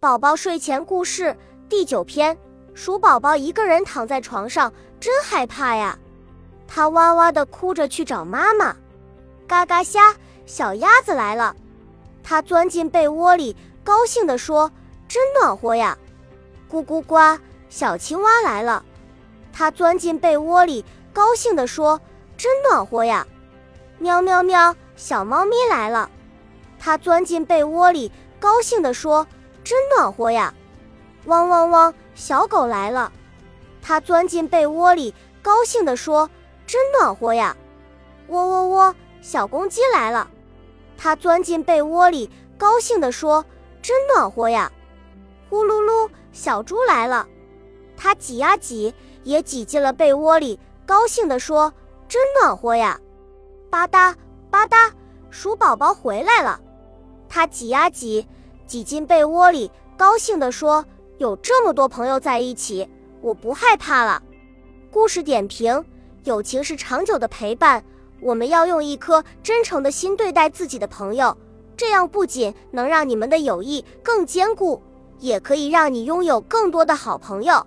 宝宝睡前故事第九篇：鼠宝宝一个人躺在床上，真害怕呀！他哇哇地哭着去找妈妈。嘎嘎虾，小鸭子来了，它钻进被窝里，高兴地说：“真暖和呀！”咕咕呱，小青蛙来了，它钻进被窝里，高兴地说：“真暖和呀！”喵喵喵，小猫咪来了，它钻进被窝里，高兴地说。真暖和呀！汪汪汪，小狗来了，它钻进被窝里，高兴地说：“真暖和呀！”喔喔喔，小公鸡来了，它钻进被窝里，高兴地说：“真暖和呀！”呼噜噜，小猪来了，它挤呀挤，也挤进了被窝里，高兴地说：“真暖和呀！”吧嗒吧嗒，鼠宝宝回来了，它挤呀挤。挤进被窝里，高兴地说：“有这么多朋友在一起，我不害怕了。”故事点评：友情是长久的陪伴，我们要用一颗真诚的心对待自己的朋友，这样不仅能让你们的友谊更坚固，也可以让你拥有更多的好朋友。